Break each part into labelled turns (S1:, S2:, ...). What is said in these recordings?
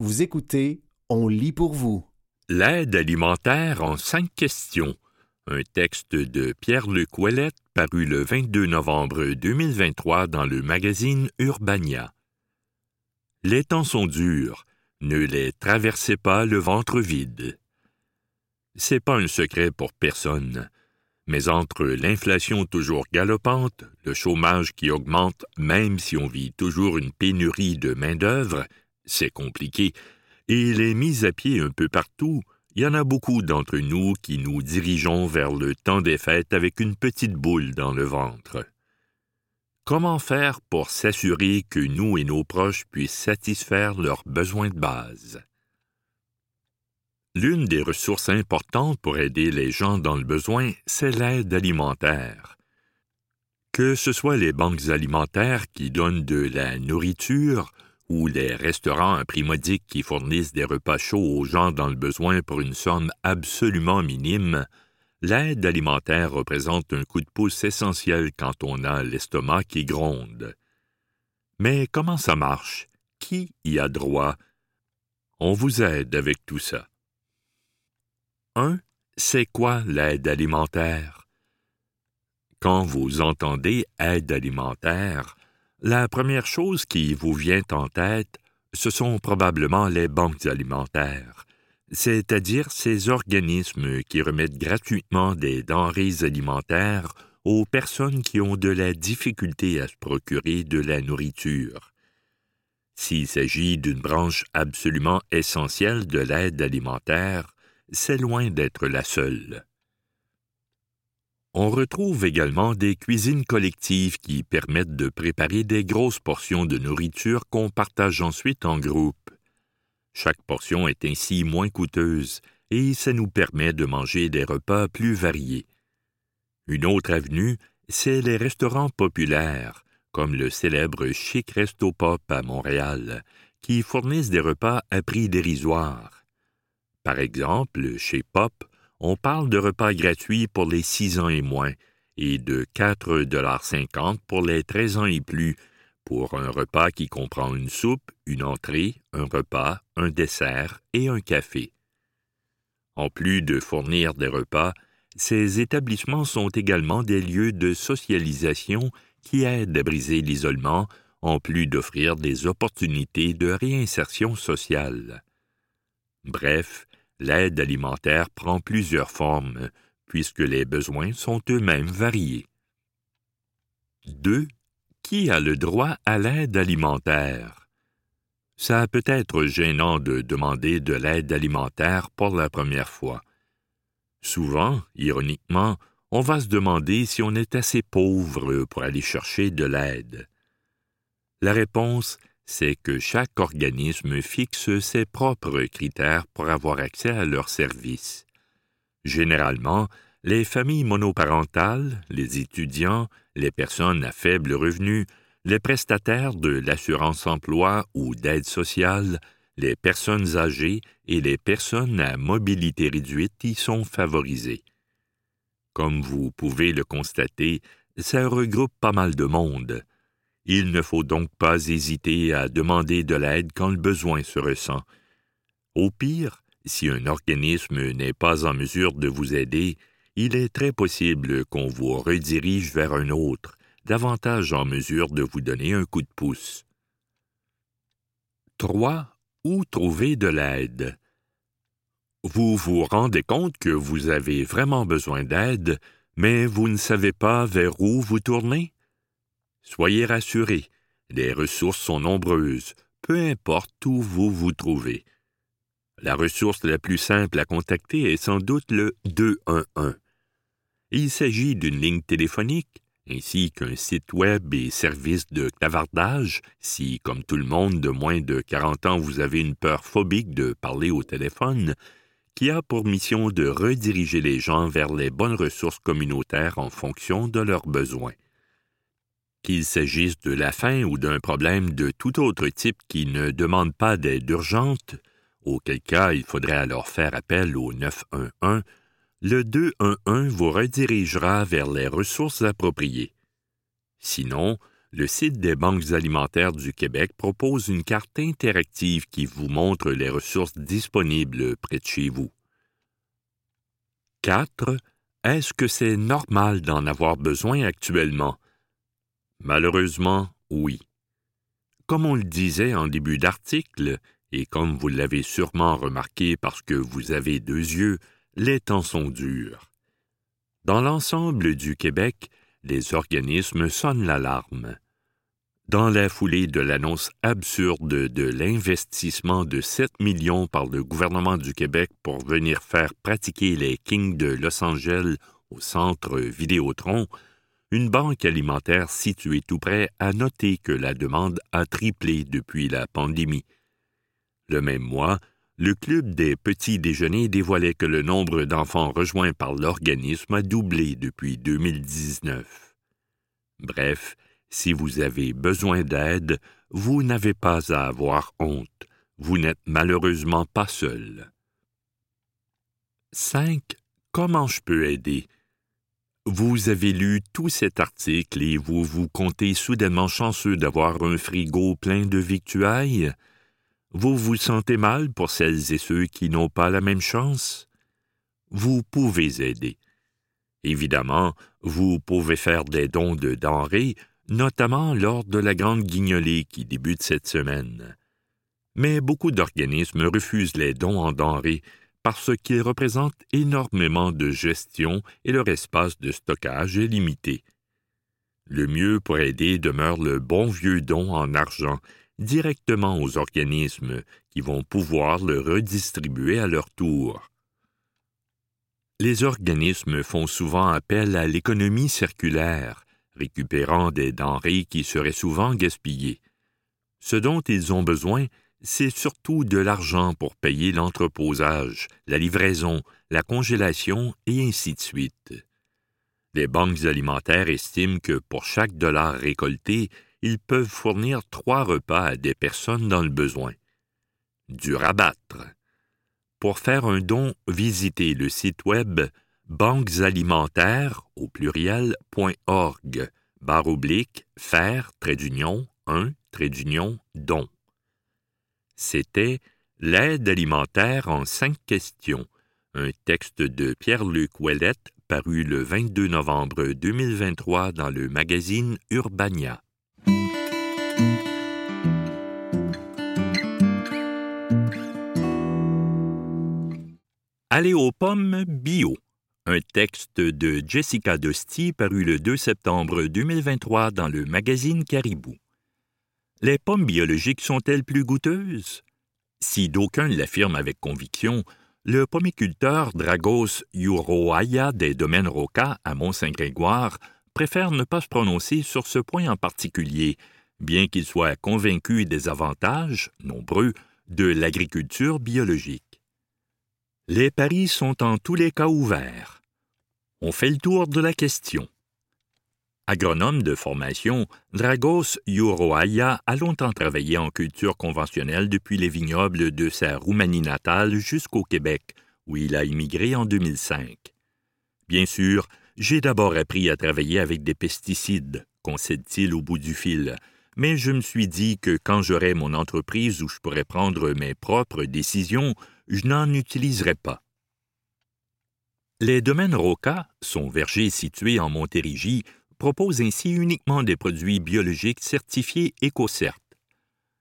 S1: Vous écoutez On lit pour vous.
S2: L'aide alimentaire en cinq questions. Un texte de Pierre-Luc Ouellette paru le 22 novembre 2023 dans le magazine Urbania. Les temps sont durs. Ne les traversez pas le ventre vide. C'est pas un secret pour personne. Mais entre l'inflation toujours galopante, le chômage qui augmente même si on vit toujours une pénurie de main-d'œuvre, c'est compliqué, et les mises à pied un peu partout, il y en a beaucoup d'entre nous qui nous dirigeons vers le temps des fêtes avec une petite boule dans le ventre. Comment faire pour s'assurer que nous et nos proches puissent satisfaire leurs besoins de base? L'une des ressources importantes pour aider les gens dans le besoin, c'est l'aide alimentaire. Que ce soit les banques alimentaires qui donnent de la nourriture ou les restaurants à qui fournissent des repas chauds aux gens dans le besoin pour une somme absolument minime, l'aide alimentaire représente un coup de pouce essentiel quand on a l'estomac qui gronde. Mais comment ça marche? Qui y a droit? On vous aide avec tout ça. 1. C'est quoi l'aide alimentaire? Quand vous entendez aide alimentaire, la première chose qui vous vient en tête, ce sont probablement les banques alimentaires, c'est-à-dire ces organismes qui remettent gratuitement des denrées alimentaires aux personnes qui ont de la difficulté à se procurer de la nourriture. S'il s'agit d'une branche absolument essentielle de l'aide alimentaire, c'est loin d'être la seule. On retrouve également des cuisines collectives qui permettent de préparer des grosses portions de nourriture qu'on partage ensuite en groupe. Chaque portion est ainsi moins coûteuse et ça nous permet de manger des repas plus variés. Une autre avenue, c'est les restaurants populaires, comme le célèbre Chic Resto Pop à Montréal, qui fournissent des repas à prix dérisoire. Par exemple, chez Pop, on parle de repas gratuits pour les 6 ans et moins et de 4,50 pour les 13 ans et plus pour un repas qui comprend une soupe, une entrée, un repas, un dessert et un café. En plus de fournir des repas, ces établissements sont également des lieux de socialisation qui aident à briser l'isolement, en plus d'offrir des opportunités de réinsertion sociale. Bref, l'aide alimentaire prend plusieurs formes, puisque les besoins sont eux-mêmes variés. 2. Qui a le droit à l'aide alimentaire? Ça peut être gênant de demander de l'aide alimentaire pour la première fois. Souvent, ironiquement, on va se demander si on est assez pauvre pour aller chercher de l'aide. La réponse c'est que chaque organisme fixe ses propres critères pour avoir accès à leurs services. Généralement, les familles monoparentales, les étudiants, les personnes à faible revenu, les prestataires de l'assurance-emploi ou d'aide sociale, les personnes âgées et les personnes à mobilité réduite y sont favorisées. Comme vous pouvez le constater, ça regroupe pas mal de monde, il ne faut donc pas hésiter à demander de l'aide quand le besoin se ressent. Au pire, si un organisme n'est pas en mesure de vous aider, il est très possible qu'on vous redirige vers un autre, davantage en mesure de vous donner un coup de pouce. 3. Où trouver de l'aide? Vous vous rendez compte que vous avez vraiment besoin d'aide, mais vous ne savez pas vers où vous tourner? Soyez rassurés, les ressources sont nombreuses, peu importe où vous vous trouvez. La ressource la plus simple à contacter est sans doute le 211. Il s'agit d'une ligne téléphonique, ainsi qu'un site web et service de clavardage, si, comme tout le monde de moins de 40 ans, vous avez une peur phobique de parler au téléphone, qui a pour mission de rediriger les gens vers les bonnes ressources communautaires en fonction de leurs besoins qu'il s'agisse de la faim ou d'un problème de tout autre type qui ne demande pas d'aide urgente, auquel cas il faudrait alors faire appel au 911, le 211 vous redirigera vers les ressources appropriées. Sinon, le site des banques alimentaires du Québec propose une carte interactive qui vous montre les ressources disponibles près de chez vous. 4. Est-ce que c'est normal d'en avoir besoin actuellement? Malheureusement, oui. Comme on le disait en début d'article, et comme vous l'avez sûrement remarqué parce que vous avez deux yeux, les temps sont durs. Dans l'ensemble du Québec, les organismes sonnent l'alarme. Dans la foulée de l'annonce absurde de l'investissement de 7 millions par le gouvernement du Québec pour venir faire pratiquer les Kings de Los Angeles au centre Vidéotron, une banque alimentaire située tout près a noté que la demande a triplé depuis la pandémie. Le même mois, le Club des petits déjeuners dévoilait que le nombre d'enfants rejoints par l'organisme a doublé depuis 2019. Bref, si vous avez besoin d'aide, vous n'avez pas à avoir honte. Vous n'êtes malheureusement pas seul. 5. Comment je peux aider? Vous avez lu tout cet article et vous vous comptez soudainement chanceux d'avoir un frigo plein de victuailles? Vous vous sentez mal pour celles et ceux qui n'ont pas la même chance? Vous pouvez aider. Évidemment, vous pouvez faire des dons de denrées, notamment lors de la grande guignolée qui débute cette semaine. Mais beaucoup d'organismes refusent les dons en denrées parce qu'ils représentent énormément de gestion et leur espace de stockage est limité. Le mieux pour aider demeure le bon vieux don en argent directement aux organismes qui vont pouvoir le redistribuer à leur tour. Les organismes font souvent appel à l'économie circulaire, récupérant des denrées qui seraient souvent gaspillées. Ce dont ils ont besoin, c'est surtout de l'argent pour payer l'entreposage, la livraison, la congélation et ainsi de suite. Les banques alimentaires estiment que pour chaque dollar récolté, ils peuvent fournir trois repas à des personnes dans le besoin. Du rabattre. Pour faire un don, visitez le site web banquesalimentaires au pluriel.org barre oblique faire trait d'union 1 trait d'union don. C'était L'aide alimentaire en cinq questions, un texte de Pierre-Luc Ouellette paru le 22 novembre 2023 dans le magazine Urbania. Aller aux pommes bio. Un texte de Jessica Dosti paru le 2 septembre 2023 dans le magazine Caribou. Les pommes biologiques sont-elles plus goûteuses? Si d'aucuns l'affirment avec conviction, le pomiculteur Dragos Uroaya des domaines Roca à Mont-Saint-Grégoire préfère ne pas se prononcer sur ce point en particulier, bien qu'il soit convaincu des avantages, nombreux, de l'agriculture biologique. Les paris sont en tous les cas ouverts. On fait le tour de la question. Agronome de formation, Dragos Uroaya a longtemps travaillé en culture conventionnelle depuis les vignobles de sa Roumanie natale jusqu'au Québec, où il a immigré en 2005. Bien sûr, j'ai d'abord appris à travailler avec des pesticides, concède-t-il au bout du fil, mais je me suis dit que quand j'aurai mon entreprise où je pourrais prendre mes propres décisions, je n'en utiliserai pas. Les domaines Roca, son verger situé en Montérégie, proposent ainsi uniquement des produits biologiques certifiés EcoCert.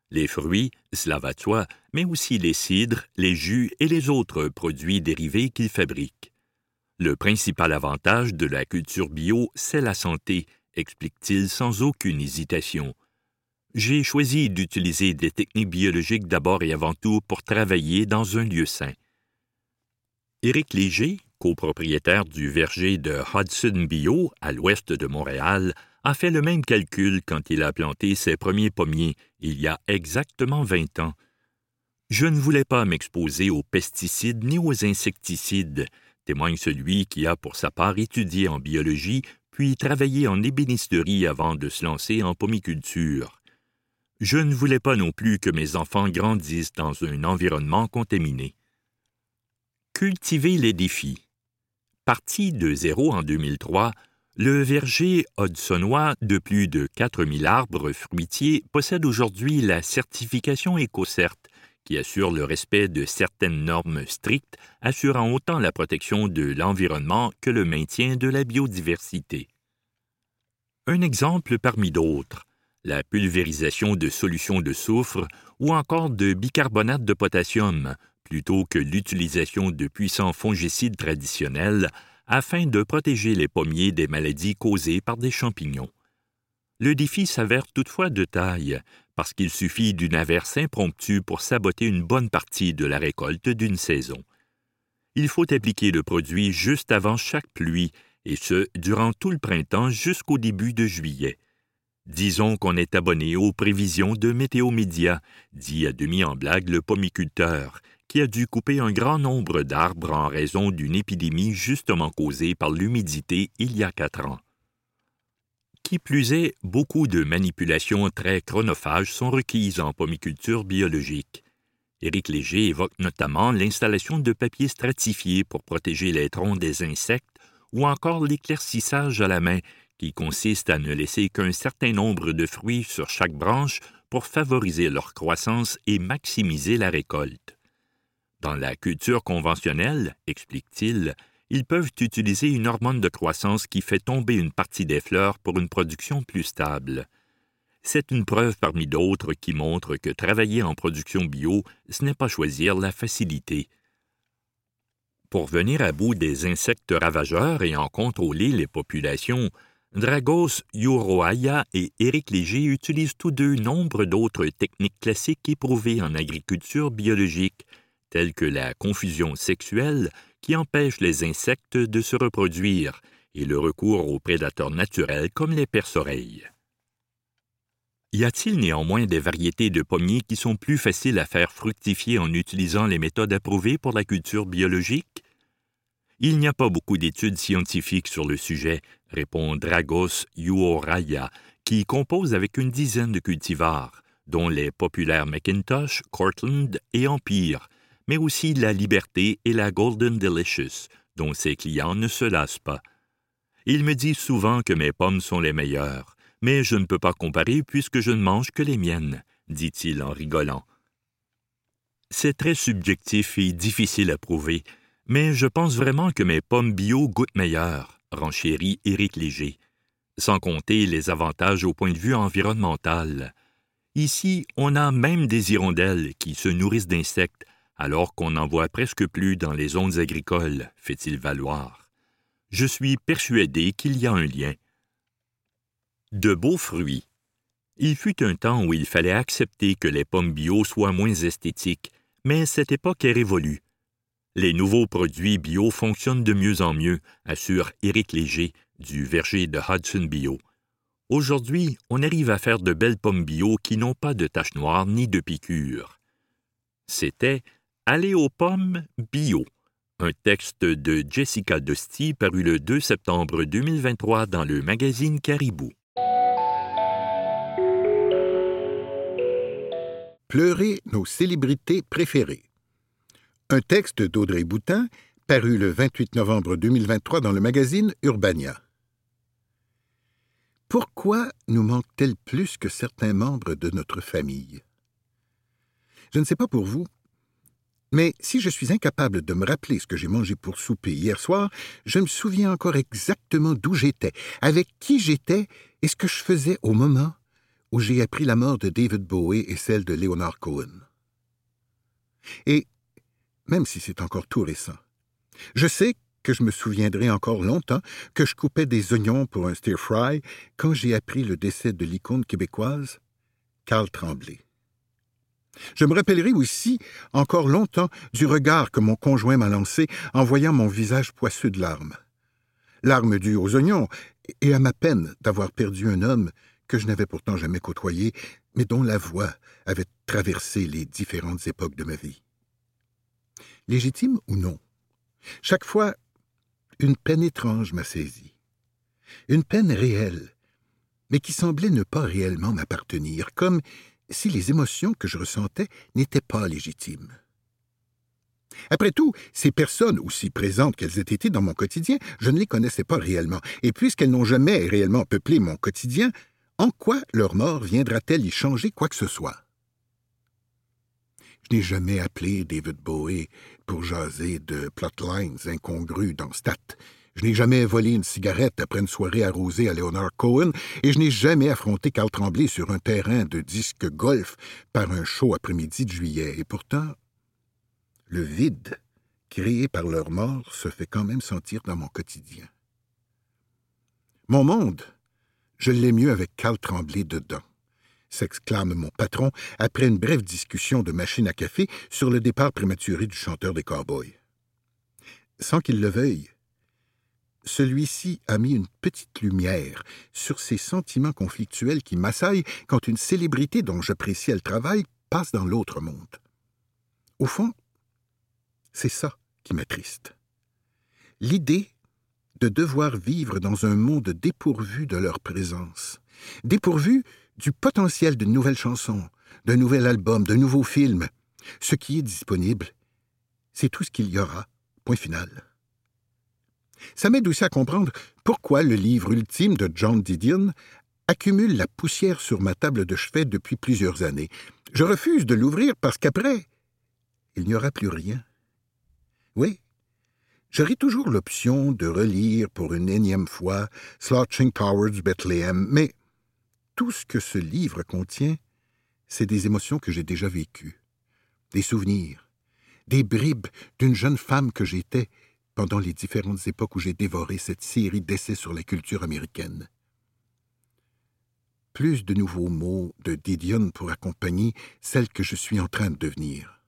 S2: Les fruits, cela va mais aussi les cidres, les jus et les autres produits dérivés qu'ils fabriquent. Le principal avantage de la culture bio, c'est la santé, explique-t-il sans aucune hésitation. J'ai choisi d'utiliser des techniques biologiques d'abord et avant tout pour travailler dans un lieu sain. Éric Léger, copropriétaire du verger de Hudson Bio à l'ouest de Montréal, a fait le même calcul quand il a planté ses premiers pommiers il y a exactement vingt ans. Je ne voulais pas m'exposer aux pesticides ni aux insecticides, témoigne celui qui a pour sa part étudié en biologie puis travaillé en ébénisterie avant de se lancer en pomiculture. Je ne voulais pas non plus que mes enfants grandissent dans un environnement contaminé. Cultiver les défis. Parti de zéro en 2003, Le verger hudsonnois de plus de 4000 arbres fruitiers possède aujourd'hui la certification EcoCert, qui assure le respect de certaines normes strictes, assurant autant la protection de l'environnement que le maintien de la biodiversité. Un exemple parmi d'autres, la pulvérisation de solutions de soufre ou encore de bicarbonate de potassium, plutôt que l'utilisation de puissants fongicides traditionnels afin de protéger les pommiers des maladies causées par des champignons. Le défi s'avère toutefois de taille, parce qu'il suffit d'une averse impromptue pour saboter une bonne partie de la récolte d'une saison. Il faut appliquer le produit juste avant chaque pluie, et ce, durant tout le printemps jusqu'au début de juillet. Disons qu'on est abonné aux prévisions de Météo Média, dit à demi en blague le pomiculteur, qui a dû couper un grand nombre d'arbres en raison d'une épidémie justement causée par l'humidité il y a quatre ans. Qui plus est, beaucoup de manipulations très chronophages sont requises en pomiculture biologique. Éric Léger évoque notamment l'installation de papier stratifié pour protéger les troncs des insectes ou encore l'éclaircissage à la main, qui consiste à ne laisser qu'un certain nombre de fruits sur chaque branche pour favoriser leur croissance et maximiser la récolte. Dans la culture conventionnelle, explique-t-il, ils peuvent utiliser une hormone de croissance qui fait tomber une partie des fleurs pour une production plus stable. C'est une preuve parmi d'autres qui montre que travailler en production bio, ce n'est pas choisir la facilité. Pour venir à bout des insectes ravageurs et en contrôler les populations, Dragos Yuroaya et Éric Léger utilisent tous deux nombre d'autres techniques classiques éprouvées en agriculture biologique, telles que la confusion sexuelle qui empêche les insectes de se reproduire et le recours aux prédateurs naturels comme les perce-oreilles. Y a-t-il néanmoins des variétés de pommiers qui sont plus faciles à faire fructifier en utilisant les méthodes approuvées pour la culture biologique? Il n'y a pas beaucoup d'études scientifiques sur le sujet, répond Dragos Yuoraya, qui compose avec une dizaine de cultivars, dont les populaires Macintosh, Cortland et Empire, mais aussi la liberté et la Golden Delicious, dont ses clients ne se lassent pas. Il me dit souvent que mes pommes sont les meilleures, mais je ne peux pas comparer puisque je ne mange que les miennes, dit-il en rigolant. C'est très subjectif et difficile à prouver, mais je pense vraiment que mes pommes bio goûtent meilleures, renchérit Éric Léger, sans compter les avantages au point de vue environnemental. Ici, on a même des hirondelles qui se nourrissent d'insectes alors qu'on n'en voit presque plus dans les zones agricoles, fait-il valoir. Je suis persuadé qu'il y a un lien. De beaux fruits. Il fut un temps où il fallait accepter que les pommes bio soient moins esthétiques, mais cette époque est révolue. Les nouveaux produits bio fonctionnent de mieux en mieux, assure Éric Léger du verger de Hudson Bio. Aujourd'hui, on arrive à faire de belles pommes bio qui n'ont pas de taches noires ni de piqûres. C'était Aller aux pommes bio. Un texte de Jessica Dusty paru le 2 septembre 2023 dans le magazine Caribou.
S3: Pleurer nos célébrités préférées. Un texte d'Audrey Boutin paru le 28 novembre 2023 dans le magazine Urbania. Pourquoi nous manque-t-elle plus que certains membres de notre famille? Je ne sais pas pour vous, mais si je suis incapable de me rappeler ce que j'ai mangé pour souper hier soir, je me souviens encore exactement d'où j'étais, avec qui j'étais et ce que je faisais au moment où j'ai appris la mort de David Bowie et celle de Leonard Cohen. Et, même si c'est encore tout récent, je sais que je me souviendrai encore longtemps que je coupais des oignons pour un stir-fry quand j'ai appris le décès de l'icône québécoise, Carl Tremblay. Je me rappellerai aussi encore longtemps du regard que mon conjoint m'a lancé en voyant mon visage poisseux de larmes. Larmes dues aux oignons et à ma peine d'avoir perdu un homme que je n'avais pourtant jamais côtoyé, mais dont la voix avait traversé les différentes époques de ma vie. Légitime ou non, chaque fois, une peine étrange m'a saisi. Une peine réelle, mais qui semblait ne pas réellement m'appartenir, comme si les émotions que je ressentais n'étaient pas légitimes. Après tout, ces personnes, aussi présentes qu'elles aient été dans mon quotidien, je ne les connaissais pas réellement, et puisqu'elles n'ont jamais réellement peuplé mon quotidien, en quoi leur mort viendra-t-elle y changer quoi que ce soit? Je n'ai jamais appelé David Bowie pour jaser de plotlines incongrus dans Stat. Je n'ai jamais volé une cigarette après une soirée arrosée à Leonard Cohen, et je n'ai jamais affronté Carl Tremblay sur un terrain de disque golf par un chaud après-midi de juillet. Et pourtant, le vide créé par leur mort se fait quand même sentir dans mon quotidien. Mon monde, je l'ai mieux avec Carl Tremblay dedans, s'exclame mon patron après une brève discussion de machine à café sur le départ prématuré du chanteur des Cowboys. Sans qu'il le veuille, celui-ci a mis une petite lumière sur ces sentiments conflictuels qui m'assaillent quand une célébrité dont j'appréciais le travail passe dans l'autre monde. Au fond, c'est ça qui m'attriste. L'idée de devoir vivre dans un monde dépourvu de leur présence, dépourvu du potentiel de nouvelles chansons, d'un nouvel album, de nouveaux films. Ce qui est disponible, c'est tout ce qu'il y aura, point final. Ça m'aide aussi à comprendre pourquoi le livre ultime de John Didion accumule la poussière sur ma table de chevet depuis plusieurs années. Je refuse de l'ouvrir parce qu'après, il n'y aura plus rien. Oui, j'aurai toujours l'option de relire pour une énième fois Slouching Towards Bethlehem, mais tout ce que ce livre contient, c'est des émotions que j'ai déjà vécues, des souvenirs, des bribes d'une jeune femme que j'étais pendant les différentes époques où j'ai dévoré cette série d'essais sur la culture américaine. Plus de nouveaux mots de Didion pour accompagner celle que je suis en train de devenir.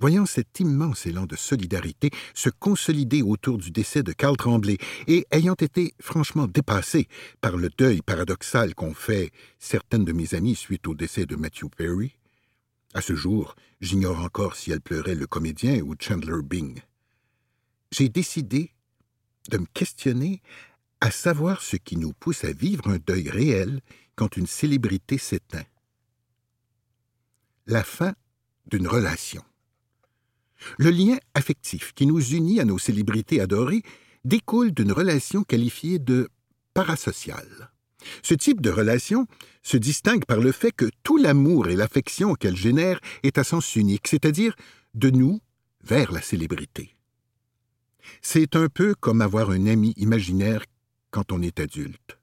S3: Voyant cet immense élan de solidarité se consolider autour du décès de Carl Tremblay et ayant été franchement dépassé par le deuil paradoxal qu'ont fait certaines de mes amies suite au décès de Matthew Perry, à ce jour, j'ignore encore si elle pleurait le comédien ou Chandler Bing. J'ai décidé de me questionner à savoir ce qui nous pousse à vivre un deuil réel quand une célébrité s'éteint. La fin d'une relation. Le lien affectif qui nous unit à nos célébrités adorées découle d'une relation qualifiée de parasociale. Ce type de relation se distingue par le fait que tout l'amour et l'affection qu'elle génère est à sens unique, c'est-à-dire de nous vers la célébrité. C'est un peu comme avoir un ami imaginaire quand on est adulte.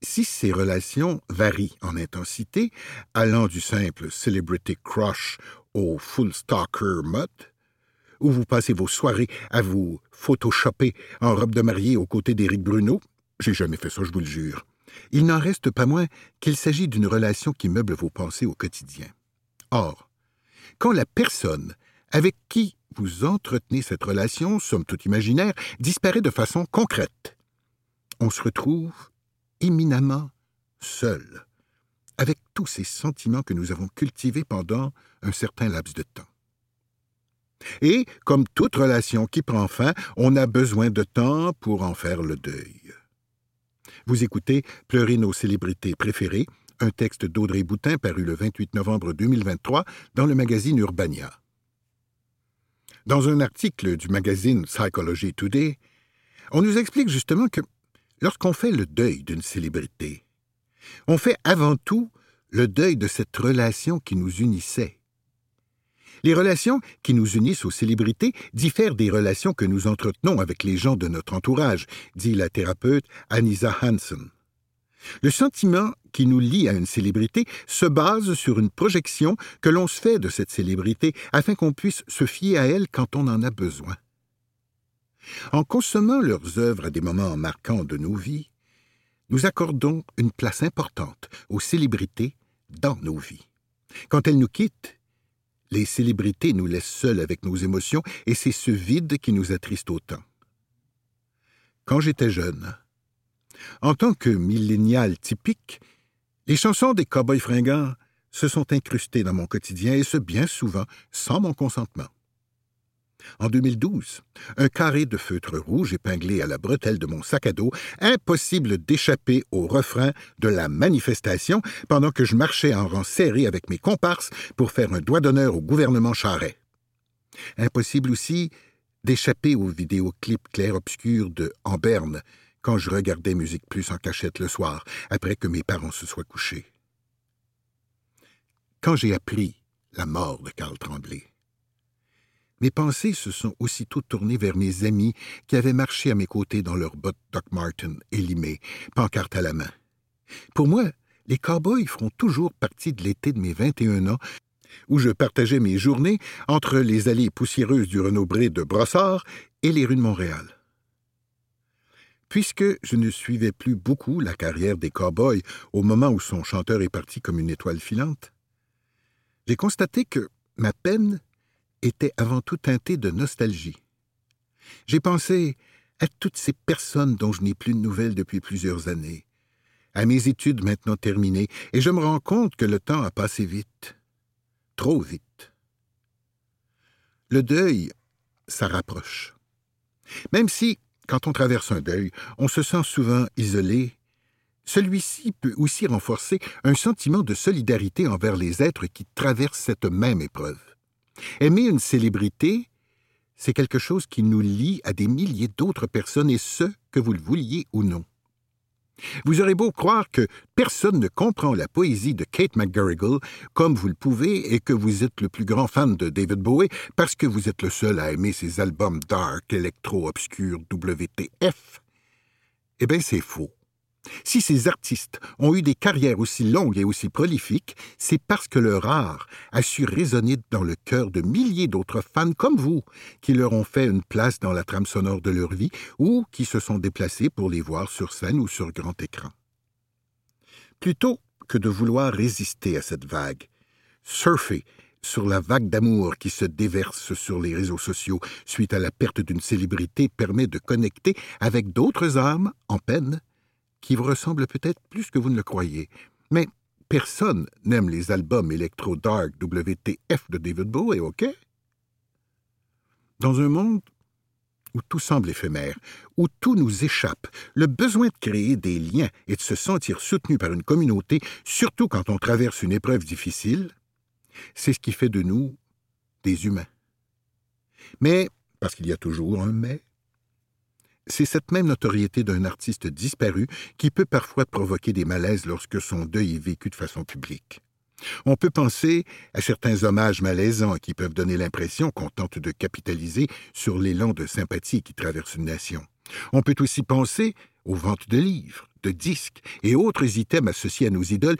S3: Si ces relations varient en intensité, allant du simple celebrity crush au full stalker mode, où vous passez vos soirées à vous photoshopper en robe de mariée aux côtés d'Éric Bruno, j'ai jamais fait ça, je vous le jure. Il n'en reste pas moins qu'il s'agit d'une relation qui meuble vos pensées au quotidien. Or, quand la personne avec qui vous entretenez cette relation, somme toute imaginaire, disparaît de façon concrète, on se retrouve éminemment seul avec tous ces sentiments que nous avons cultivés pendant un certain laps de temps. Et, comme toute relation qui prend fin, on a besoin de temps pour en faire le deuil. Vous écoutez Pleurer nos célébrités préférées, un texte d'Audrey Boutin paru le 28 novembre 2023 dans le magazine Urbania. Dans un article du magazine Psychology Today, on nous explique justement que lorsqu'on fait le deuil d'une célébrité, on fait avant tout le deuil de cette relation qui nous unissait. Les relations qui nous unissent aux célébrités diffèrent des relations que nous entretenons avec les gens de notre entourage, dit la thérapeute Anisa Hansen. Le sentiment qui nous lie à une célébrité se base sur une projection que l'on se fait de cette célébrité afin qu'on puisse se fier à elle quand on en a besoin. En consommant leurs œuvres à des moments marquants de nos vies, nous accordons une place importante aux célébrités dans nos vies. Quand elles nous quittent, les célébrités nous laissent seuls avec nos émotions et c'est ce vide qui nous attriste autant. Quand j'étais jeune, en tant que millénial typique, les chansons des cow-boys fringants se sont incrustées dans mon quotidien et ce bien souvent sans mon consentement. En 2012, un carré de feutre rouge épinglé à la bretelle de mon sac à dos, impossible d'échapper au refrain de la manifestation pendant que je marchais en rang serré avec mes comparses pour faire un doigt d'honneur au gouvernement Charret. Impossible aussi d'échapper aux vidéoclips clair-obscurs de En quand je regardais Musique Plus en cachette le soir, après que mes parents se soient couchés. Quand j'ai appris la mort de Karl Tremblay, mes pensées se sont aussitôt tournées vers mes amis qui avaient marché à mes côtés dans leurs bottes Doc Martin élimées, pancarte à la main. Pour moi, les cow-boys feront toujours partie de l'été de mes 21 ans, où je partageais mes journées entre les allées poussiéreuses du Renaud-Bré de Brossard et les rues de Montréal. Puisque je ne suivais plus beaucoup la carrière des cow-boys au moment où son chanteur est parti comme une étoile filante, j'ai constaté que ma peine était avant tout teintée de nostalgie. J'ai pensé à toutes ces personnes dont je n'ai plus de nouvelles depuis plusieurs années, à mes études maintenant terminées, et je me rends compte que le temps a passé vite, trop vite. Le deuil, ça rapproche. Même si, quand on traverse un deuil, on se sent souvent isolé, celui-ci peut aussi renforcer un sentiment de solidarité envers les êtres qui traversent cette même épreuve. Aimer une célébrité, c'est quelque chose qui nous lie à des milliers d'autres personnes, et ce, que vous le vouliez ou non. Vous aurez beau croire que personne ne comprend la poésie de Kate McGarrigle comme vous le pouvez et que vous êtes le plus grand fan de David Bowie parce que vous êtes le seul à aimer ses albums dark, électro, obscur, WTF. Eh bien, c'est faux. Si ces artistes ont eu des carrières aussi longues et aussi prolifiques, c'est parce que leur art a su résonner dans le cœur de milliers d'autres fans comme vous, qui leur ont fait une place dans la trame sonore de leur vie ou qui se sont déplacés pour les voir sur scène ou sur grand écran. Plutôt que de vouloir résister à cette vague, surfer sur la vague d'amour qui se déverse sur les réseaux sociaux suite à la perte d'une célébrité permet de connecter avec d'autres âmes en peine qui vous ressemble peut-être plus que vous ne le croyez. Mais personne n'aime les albums électro-dark WTF de David Bowie, OK? Dans un monde où tout semble éphémère, où tout nous échappe, le besoin de créer des liens et de se sentir soutenu par une communauté, surtout quand on traverse une épreuve difficile, c'est ce qui fait de nous des humains. Mais, parce qu'il y a toujours un mais, c'est cette même notoriété d'un artiste disparu qui peut parfois provoquer des malaises lorsque son deuil est vécu de façon publique. On peut penser à certains hommages malaisants qui peuvent donner l'impression qu'on tente de capitaliser sur l'élan de sympathie qui traverse une nation. On peut aussi penser aux ventes de livres, de disques et autres items associés à nos idoles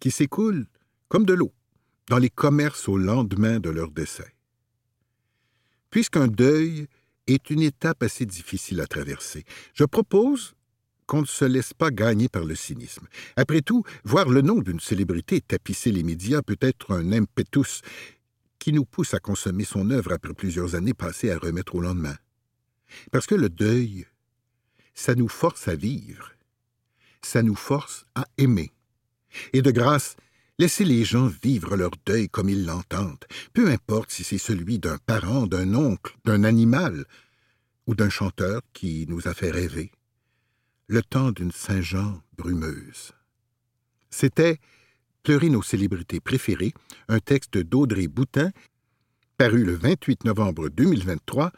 S3: qui s'écoulent comme de l'eau dans les commerces au lendemain de leur décès. Puisqu'un deuil est une étape assez difficile à traverser. Je propose qu'on ne se laisse pas gagner par le cynisme. Après tout, voir le nom d'une célébrité tapisser les médias peut être un impetus qui nous pousse à consommer son œuvre après plusieurs années passées à remettre au lendemain. Parce que le deuil, ça nous force à vivre, ça nous force à aimer. Et de grâce, Laissez les gens vivre leur deuil comme ils l'entendent, peu importe si c'est celui d'un parent, d'un oncle, d'un animal ou d'un chanteur qui nous a fait rêver. Le temps d'une Saint-Jean brumeuse. C'était Pleurer nos célébrités préférées, un texte d'Audrey Boutin, paru le 28 novembre 2023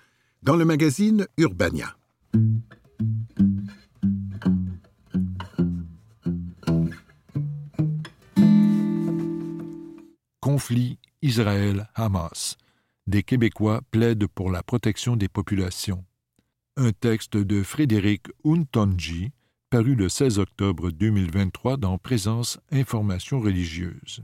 S3: dans le magazine Urbania.
S4: Conflit Israël-Hamas. Des Québécois plaident pour la protection des populations. Un texte de Frédéric Untonji, paru le 16 octobre 2023 dans Présence Information religieuse.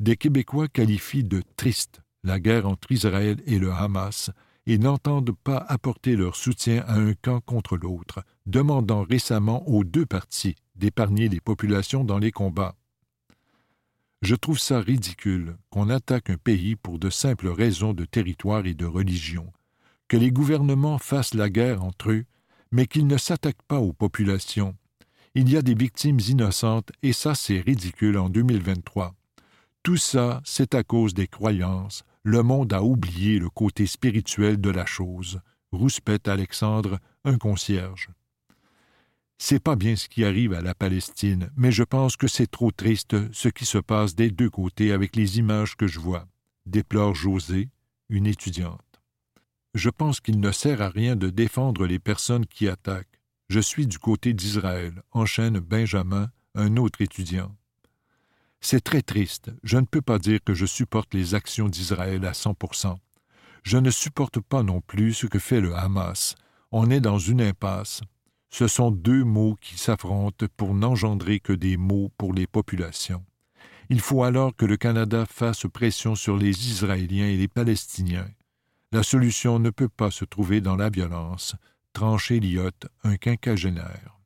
S4: Des Québécois qualifient de triste la guerre entre Israël et le Hamas et n'entendent pas apporter leur soutien à un camp contre l'autre, demandant récemment aux deux parties d'épargner les populations dans les combats. Je trouve ça ridicule qu'on attaque un pays pour de simples raisons de territoire et de religion, que les gouvernements fassent la guerre entre eux, mais qu'ils ne s'attaquent pas aux populations. Il y a des victimes innocentes et ça c'est ridicule en 2023. Tout ça, c'est à cause des croyances. Le monde a oublié le côté spirituel de la chose. Rouspète Alexandre, un concierge. C'est pas bien ce qui arrive à la Palestine, mais je pense que c'est trop triste ce qui se passe des deux côtés avec les images que je vois. déplore José, une étudiante. Je pense qu'il ne sert à rien de défendre les personnes qui attaquent. Je suis du côté d'Israël, enchaîne Benjamin, un autre étudiant. C'est très triste. Je ne peux pas dire que je supporte les actions d'Israël à 100%. Je ne supporte pas non plus ce que fait le Hamas. On est dans une impasse. Ce sont deux mots qui s'affrontent pour n'engendrer que des mots pour les populations. Il faut alors que le Canada fasse pression sur les Israéliens et les Palestiniens. La solution ne peut pas se trouver dans la violence, tranche Elliot, un quinquagénaire.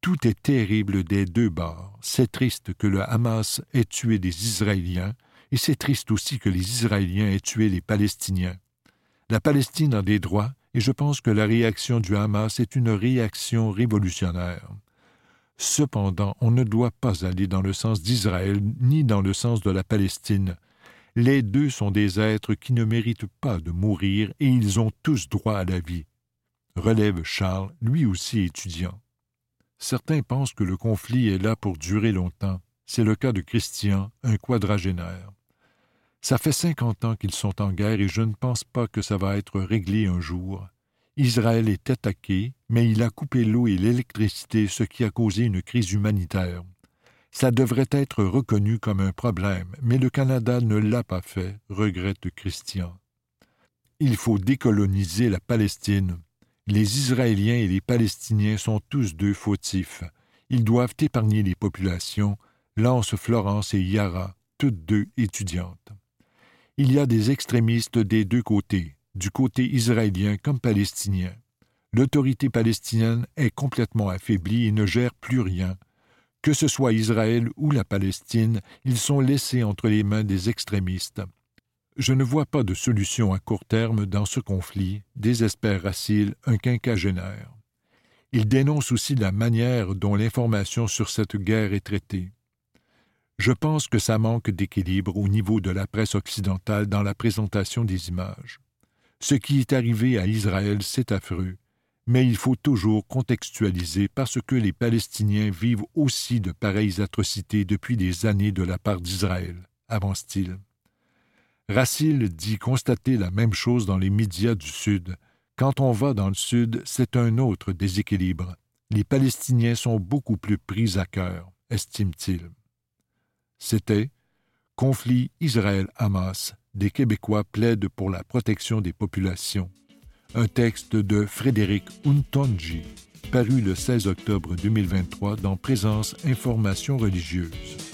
S4: Tout est terrible des deux bords. C'est triste que le Hamas ait tué des Israéliens, et c'est triste aussi que les Israéliens aient tué les Palestiniens. La Palestine a des droits, et je pense que la réaction du Hamas est une réaction révolutionnaire. Cependant, on ne doit pas aller dans le sens d'Israël ni dans le sens de la Palestine. Les deux sont des êtres qui ne méritent pas de mourir et ils ont tous droit à la vie. Relève Charles, lui aussi étudiant. Certains pensent que le conflit est là pour durer longtemps. C'est le cas de Christian, un quadragénaire. Ça fait cinquante ans qu'ils sont en guerre et je ne pense pas que ça va être réglé un jour. Israël est attaqué, mais il a coupé l'eau et l'électricité, ce qui a causé une crise humanitaire. Ça devrait être reconnu comme un problème, mais le Canada ne l'a pas fait, regrette Christian. Il faut décoloniser la Palestine. Les Israéliens et les Palestiniens sont tous deux fautifs. Ils doivent épargner les populations, lance Florence et Yara, toutes deux étudiantes. Il y a des extrémistes des deux côtés, du côté israélien comme palestinien. L'autorité palestinienne est complètement affaiblie et ne gère plus rien. Que ce soit Israël ou la Palestine, ils sont laissés entre les mains des extrémistes. Je ne vois pas de solution à court terme dans ce conflit, désespère Racine, un quinquagénaire. Il dénonce aussi la manière dont l'information sur cette guerre est traitée. Je pense que ça manque d'équilibre au niveau de la presse occidentale dans la présentation des images. Ce qui est arrivé à Israël, c'est affreux, mais il faut toujours contextualiser parce que les Palestiniens vivent aussi de pareilles atrocités depuis des années de la part d'Israël, avance-t-il. Racine dit constater la même chose dans les médias du Sud. Quand on va dans le Sud, c'est un autre déséquilibre. Les Palestiniens sont beaucoup plus pris à cœur, estime-t-il. C'était Conflit Israël-Hamas. Des Québécois plaident pour la protection des populations un texte de Frédéric Untonji, paru le 16 octobre 2023 dans Présence Information religieuse.